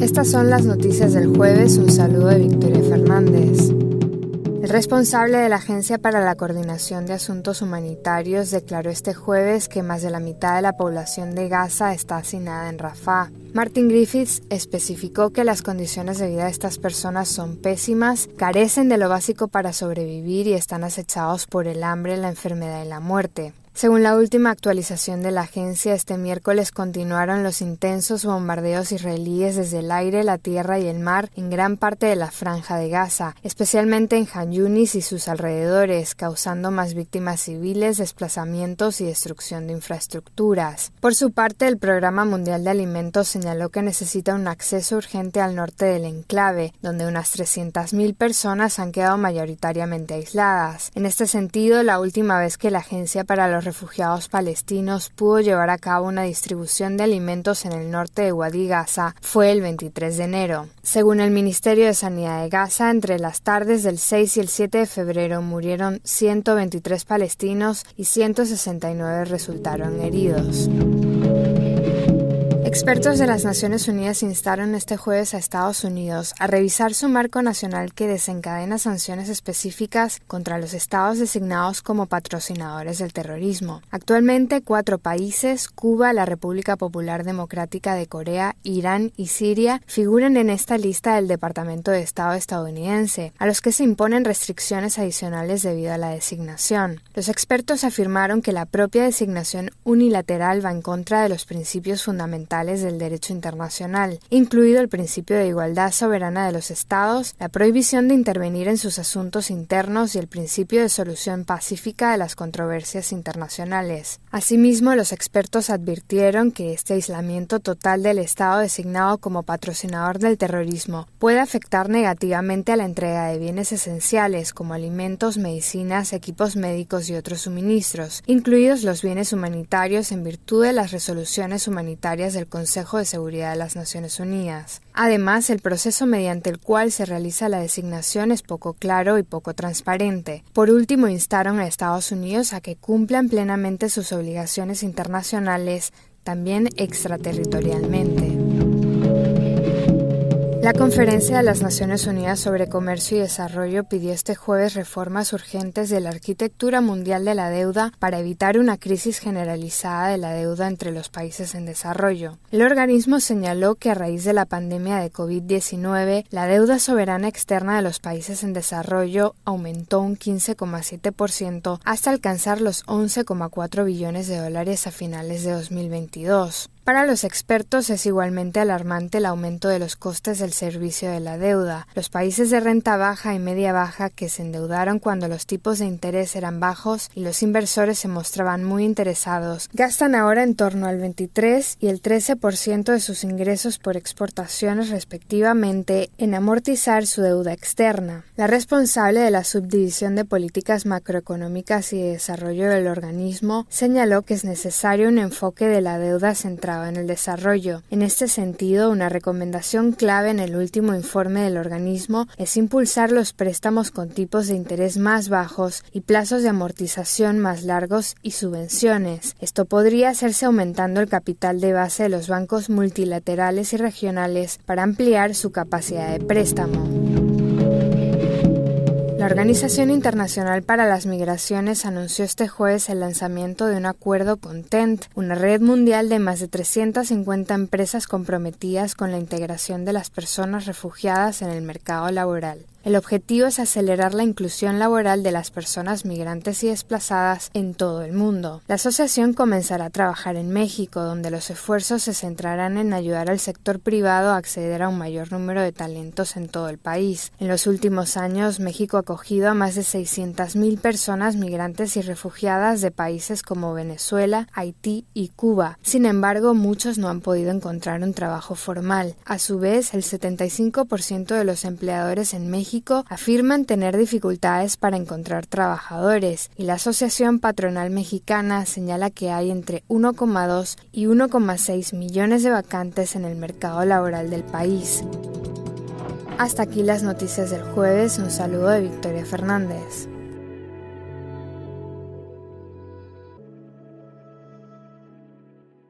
Estas son las noticias del jueves. Un saludo de Victoria Fernández. El responsable de la Agencia para la Coordinación de Asuntos Humanitarios declaró este jueves que más de la mitad de la población de Gaza está hacinada en Rafah. Martin Griffiths especificó que las condiciones de vida de estas personas son pésimas, carecen de lo básico para sobrevivir y están acechados por el hambre, la enfermedad y la muerte. Según la última actualización de la agencia, este miércoles continuaron los intensos bombardeos israelíes desde el aire, la tierra y el mar en gran parte de la franja de Gaza, especialmente en Han Yunis y sus alrededores, causando más víctimas civiles, desplazamientos y destrucción de infraestructuras. Por su parte, el Programa Mundial de Alimentos señaló que necesita un acceso urgente al norte del enclave, donde unas 300.000 personas han quedado mayoritariamente aisladas. En este sentido, la última vez que la Agencia para los refugiados palestinos pudo llevar a cabo una distribución de alimentos en el norte de Wadi Gaza fue el 23 de enero. Según el Ministerio de Sanidad de Gaza, entre las tardes del 6 y el 7 de febrero murieron 123 palestinos y 169 resultaron heridos. Expertos de las Naciones Unidas instaron este jueves a Estados Unidos a revisar su marco nacional que desencadena sanciones específicas contra los estados designados como patrocinadores del terrorismo. Actualmente, cuatro países, Cuba, la República Popular Democrática de Corea, Irán y Siria, figuran en esta lista del Departamento de Estado estadounidense, a los que se imponen restricciones adicionales debido a la designación. Los expertos afirmaron que la propia designación unilateral va en contra de los principios fundamentales del derecho internacional, incluido el principio de igualdad soberana de los Estados, la prohibición de intervenir en sus asuntos internos y el principio de solución pacífica de las controversias internacionales. Asimismo, los expertos advirtieron que este aislamiento total del Estado designado como patrocinador del terrorismo puede afectar negativamente a la entrega de bienes esenciales como alimentos, medicinas, equipos médicos y otros suministros, incluidos los bienes humanitarios en virtud de las resoluciones humanitarias del Consejo de Seguridad de las Naciones Unidas. Además, el proceso mediante el cual se realiza la designación es poco claro y poco transparente. Por último, instaron a Estados Unidos a que cumplan plenamente sus obligaciones internacionales, también extraterritorialmente. La Conferencia de las Naciones Unidas sobre Comercio y Desarrollo pidió este jueves reformas urgentes de la arquitectura mundial de la deuda para evitar una crisis generalizada de la deuda entre los países en desarrollo. El organismo señaló que a raíz de la pandemia de COVID-19, la deuda soberana externa de los países en desarrollo aumentó un 15,7% hasta alcanzar los 11,4 billones de dólares a finales de 2022. Para los expertos es igualmente alarmante el aumento de los costes del servicio de la deuda. Los países de renta baja y media baja que se endeudaron cuando los tipos de interés eran bajos y los inversores se mostraban muy interesados, gastan ahora en torno al 23 y el 13% de sus ingresos por exportaciones respectivamente en amortizar su deuda externa. La responsable de la subdivisión de políticas macroeconómicas y de desarrollo del organismo señaló que es necesario un enfoque de la deuda en el desarrollo. En este sentido, una recomendación clave en el último informe del organismo es impulsar los préstamos con tipos de interés más bajos y plazos de amortización más largos y subvenciones. Esto podría hacerse aumentando el capital de base de los bancos multilaterales y regionales para ampliar su capacidad de préstamo. Organización Internacional para las Migraciones anunció este jueves el lanzamiento de un acuerdo con TENT, una red mundial de más de 350 empresas comprometidas con la integración de las personas refugiadas en el mercado laboral. El objetivo es acelerar la inclusión laboral de las personas migrantes y desplazadas en todo el mundo. La asociación comenzará a trabajar en México, donde los esfuerzos se centrarán en ayudar al sector privado a acceder a un mayor número de talentos en todo el país. En los últimos años, México ha acogido a más de 600.000 personas migrantes y refugiadas de países como Venezuela, Haití y Cuba. Sin embargo, muchos no han podido encontrar un trabajo formal. A su vez, el 75% de los empleadores en México afirman tener dificultades para encontrar trabajadores y la Asociación Patronal Mexicana señala que hay entre 1,2 y 1,6 millones de vacantes en el mercado laboral del país. Hasta aquí las noticias del jueves. Un saludo de Victoria Fernández.